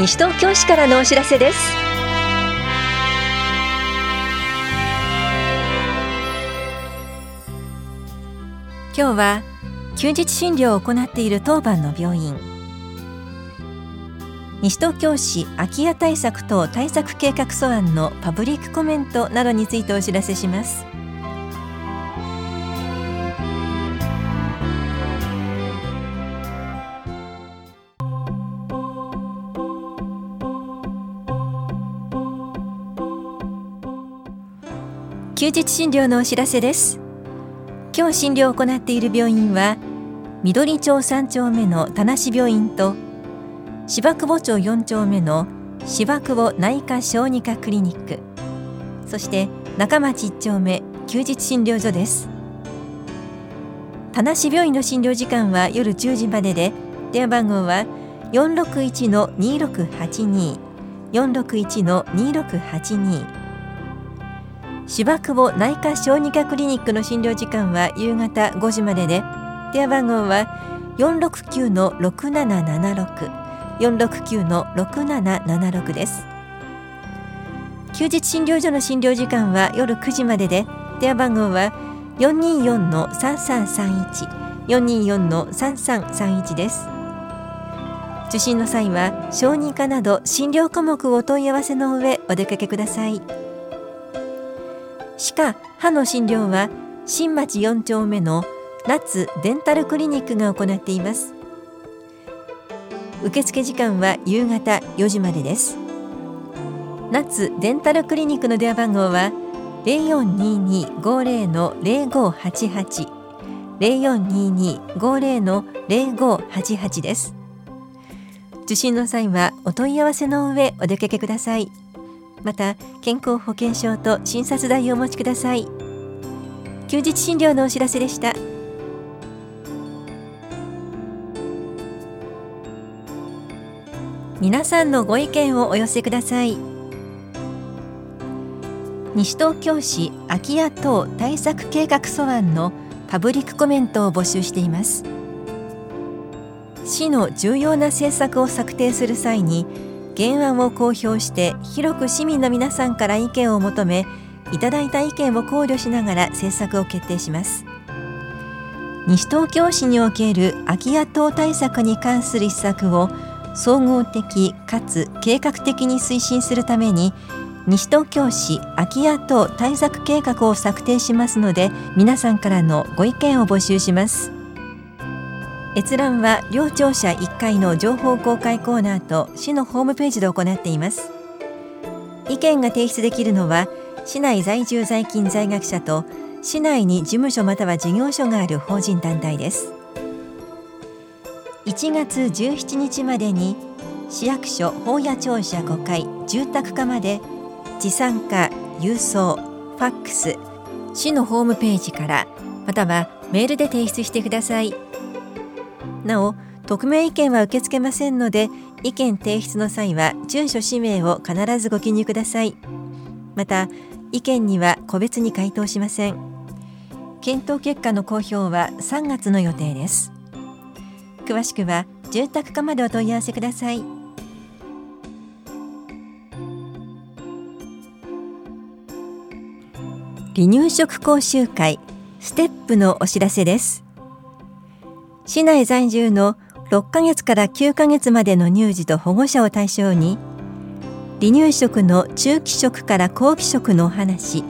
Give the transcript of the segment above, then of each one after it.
西東京市からのお知らせです。今日は休日診療を行っている当番の病院。西東京市空き家対策等対策計画素案のパブリックコメントなどについてお知らせします。休日診療のお知らせです。今日診療を行っている病院は緑町3丁目の田無病院と芝久保町4丁目の芝久保内科小児科クリニックそして中町1丁目休日診療所です。田無病院の診療時間は夜10時までで電話番号は461-2682 461-2682芝久保内科小児科クリニックの診療時間は夕方5時までで。電話番号は469-6776 469-6776です。休日診療所の診療時間は夜9時までで。電話番号は424-3331 424-3331です。受診の際は小児科など診療科目をお問い合わせの上お出かけください。歯科・歯の診療は新町4丁目の夏デンタルクリニックが行っています。受付時間は夕方4時までです。夏デンタルクリニックの電話番号は0422-50の0588 0422-50の0588です。受診の際はお問い合わせの上お出かけください。また健康保険証と診察代をお持ちください。休日診療のお知らせでした。皆さんのご意見をお寄せください。西東京市空き家等対策計画素案のパブリックコメントを募集しています。市の重要な政策を策定する際に原案を公表して広く市民の皆さんから意見を求めいただいた意見を考慮しながら政策を決定します。西東京市における空き家等対策に関する施策を総合的かつ計画的に推進するために西東京市空き家等対策計画を策定しますので皆さんからのご意見を募集します。閲覧は両庁舎1階の情報公開コーナーと市のホームページで行っています意見が提出できるのは市内在住在勤在学者と市内に事務所または事業所がある法人団体です1月17日までに市役所法屋庁舎5階住宅課まで持参化郵送ファックス市のホームページからまたはメールで提出してください。なお匿名意見は受け付けませんので意見提出の際は住所氏名を必ずご記入ください。また意見には個別に回答しません。検討結果の公表は3月の予定です。詳しくは住宅課までお問い合わせください。離乳食講習会ステップのお知らせです。市内在住の6ヶ月から9ヶ月までの乳児と保護者を対象に離乳食の中期食から後期食のお話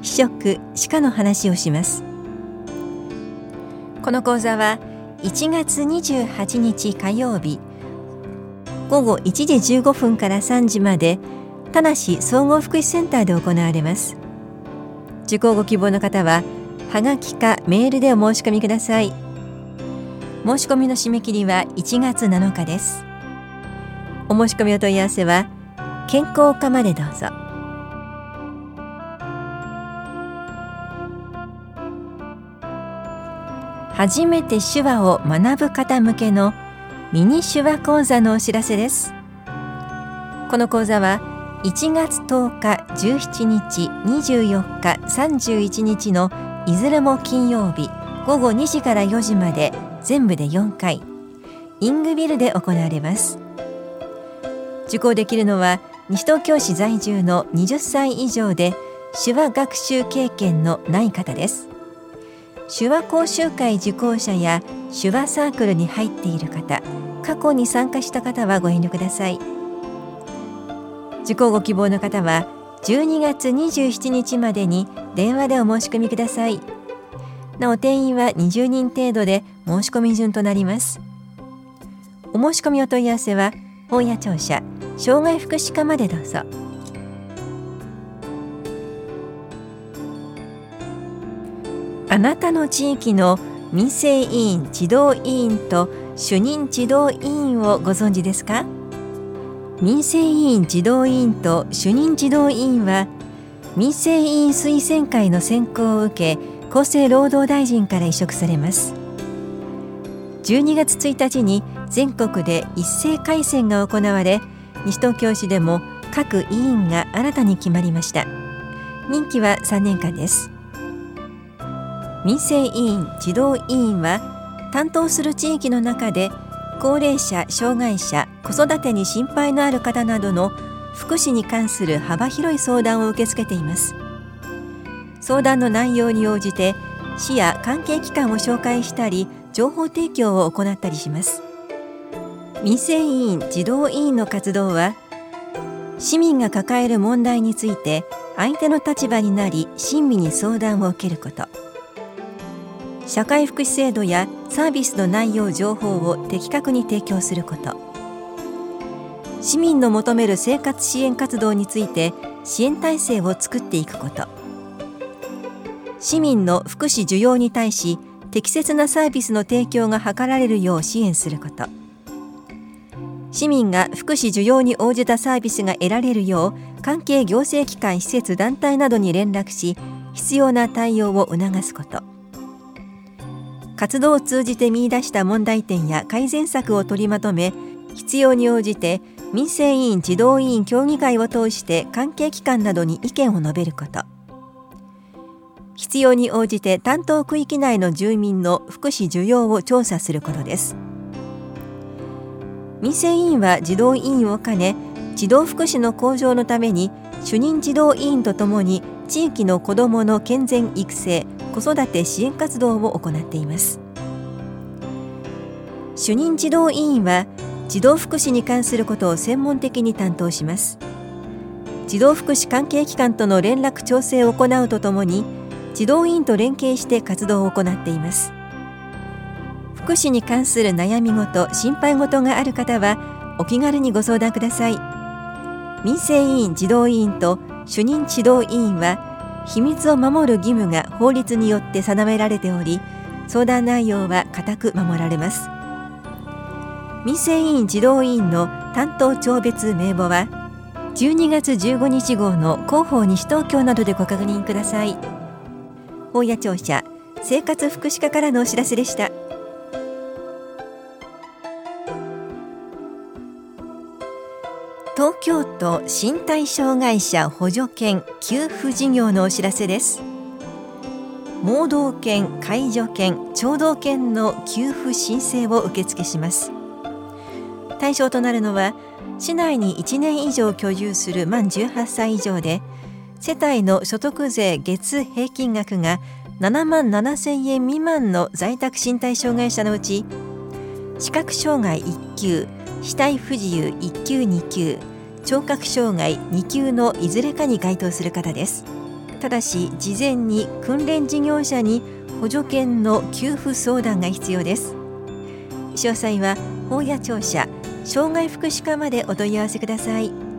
非食歯科の話をします。この講座は1月28日火曜日午後1時15分から3時まで田無総合福祉センターで行われます。受講ご希望の方ははがきかメールでお申し込みください。申し込みの締め切りは1月7日です。お申し込みお問い合わせは健康課までどうぞ。初めて手話を学ぶ方向けのミニ手話講座のお知らせです。この講座は1月10日17日24日31日のいずれも金曜日午後2時から4時まで全部で4回イングビルで行われます。受講できるのは西東京市在住の20歳以上で手話学習経験のない方です。手話講習会受講者や手話サークルに入っている方過去に参加した方はご遠慮ください。受講ご希望の方は12月27日までに電話でお申し込みください。なお定員は20人程度で申し込み順となります。お申し込みお問い合わせは本屋庁舎障害福祉課までどうぞ。あなたの地域の民生委員児童委員と主任児童委員をご存知ですか？民生委員児童委員と主任児童委員は民生委員推薦会の選考を受け厚生労働大臣から委嘱されます。12月1日に全国で一斉改選が行われ西東京市でも各委員が新たに決まりました。任期は3年間です。民生委員児童委員は担当する地域の中で高齢者障害者子育てに心配のある方などの福祉に関する幅広い相談を受け付けています。相談の内容に応じて市や関係機関を紹介したり情報提供を行ったりします。民生委員児童委員の活動は市民が抱える問題について相手の立場になり親身に相談を受けること。社会福祉制度やサービスの内容情報を的確に提供すること。市民の求める生活支援活動について支援体制を作っていくこと。市民の福祉需要に対し適切なサービスの提供が図られるよう支援すること。市民が福祉需要に応じたサービスが得られるよう関係行政機関施設団体などに連絡し必要な対応を促すこと。活動を通じて見出した問題点や改善策を取りまとめ必要に応じて民生委員児童委員協議会を通して関係機関などに意見を述べること。必要に応じて担当区域内の住民の福祉需要を調査することです。民生委員は児童委員を兼ね児童福祉の向上のために主任児童委員とともに地域の子どもの健全育成子育て支援活動を行っています。主任児童委員は児童福祉に関することを専門的に担当します。児童福祉関係機関との連絡調整を行うとともに児童委員と連携して活動を行っています。福祉に関する悩み事心配事がある方はお気軽にご相談ください。民生委員児童委員と主任指導委員は秘密を守る義務が法律によって定められており相談内容は固く守られます。民生委員児童委員の担当庁別名簿は12月15日号の広報西東京などでご確認ください。大谷庁舎生活福祉課からのお知らせでした。東京都身体障害者補助犬給付事業のお知らせです。盲導犬、介助犬、聴導犬の給付申請を受付します。対象となるのは市内に1年以上居住する満18歳以上で世帯の所得税月平均額が7万7千円未満の在宅身体障害者のうち視覚障害1級死体不自由1級2級聴覚障害2級のいずれかに該当する方です。ただし事前に訓練事業者に補助犬の給付相談が必要です。詳細は法や庁舎障害福祉課までお問い合わせください。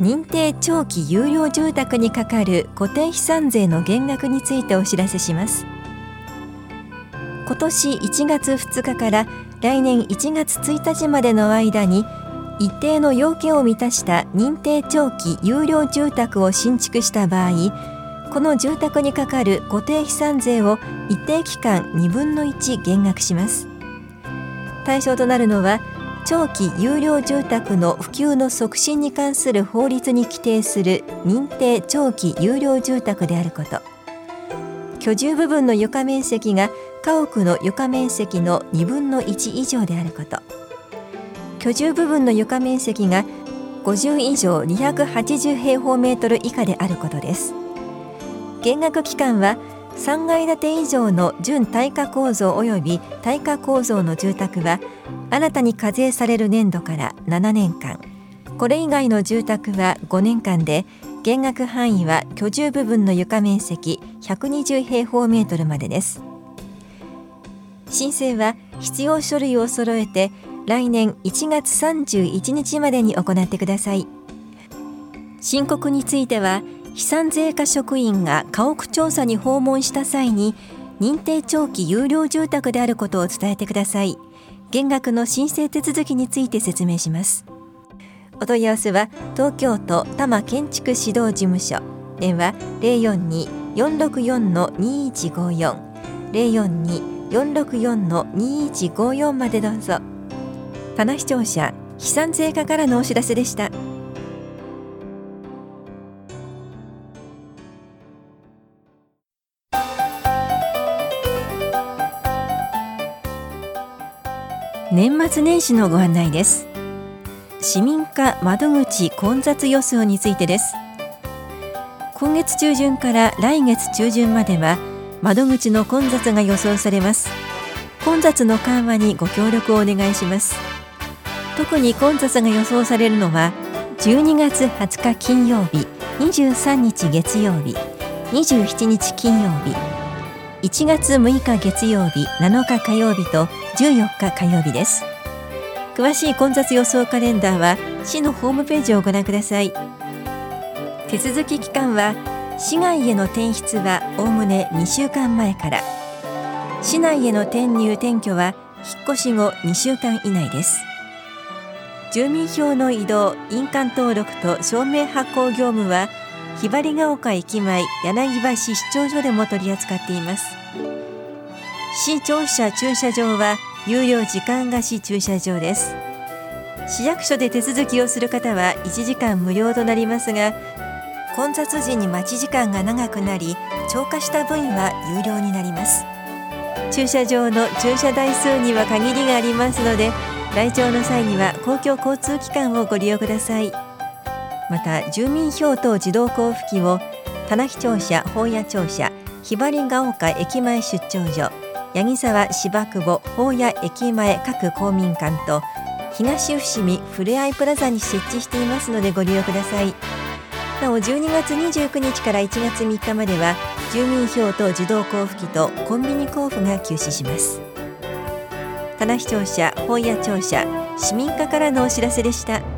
認定長期有料住宅にかかる固定資産税の減額についてお知らせします。今年1月2日から来年1月1日までの間に一定の要件を満たした認定長期有料住宅を新築した場合この住宅にかかる固定資産税を一定期間2分の1減額します。対象となるのは長期有料住宅の普及の促進に関する法律に規定する認定長期有料住宅であること。居住部分の床面積が家屋の床面積の2分の1以上であること。居住部分の床面積が50以上280平方メートル以下であることです。減額期間は3階建て以上の準耐火構造及び耐火構造の住宅は新たに課税される年度から7年間。これ以外の住宅は5年間で減額範囲は居住部分の床面積120平方メートルまでです。申請は必要書類を揃えて来年1月31日までに行ってください。申告については飛散税課職員が家屋調査に訪問した際に認定長期有料住宅であることを伝えてください。減額の申請手続きについて説明します。お問い合わせは東京都多摩建築指導事務所。電話042-464-2154 042-464-2154までどうぞ。棚視聴者飛散税課からのお知らせでした。年末年始のご案内です。市民課窓口混雑予想についてです。今月中旬から来月中旬までは窓口の混雑が予想されます。混雑の緩和にご協力をお願いします。特に混雑が予想されるのは12月20日金曜日23日月曜日27日金曜日1月6日月曜日7日火曜日と14日火曜日です。詳しい混雑予想カレンダーは市のホームページをご覧ください。手続き期間は市外への転出はおおむね2週間前から。市内への転入転居は引っ越し後2週間以内です。住民票の移動印鑑登録と証明発行業務はひばりが丘駅前柳橋市長所でも取り扱っています。市庁舎駐車場は有料時間貸し駐車場です。市役所で手続きをする方は1時間無料となりますが混雑時に待ち時間が長くなり超過した分は有料になります。駐車場の駐車台数には限りがありますので来庁の際には公共交通機関をご利用ください。また住民票等自動交付機を棚視庁舎本屋庁舎ひばりが丘駅前出張所八木沢芝久保法屋駅前各公民館と東伏見ふれあいプラザに設置していますのでご利用ください。なお12月29日から1月3日までは住民票と自動交付機とコンビニ交付が休止します。棚視聴者本屋庁舎市民課からのお知らせでした。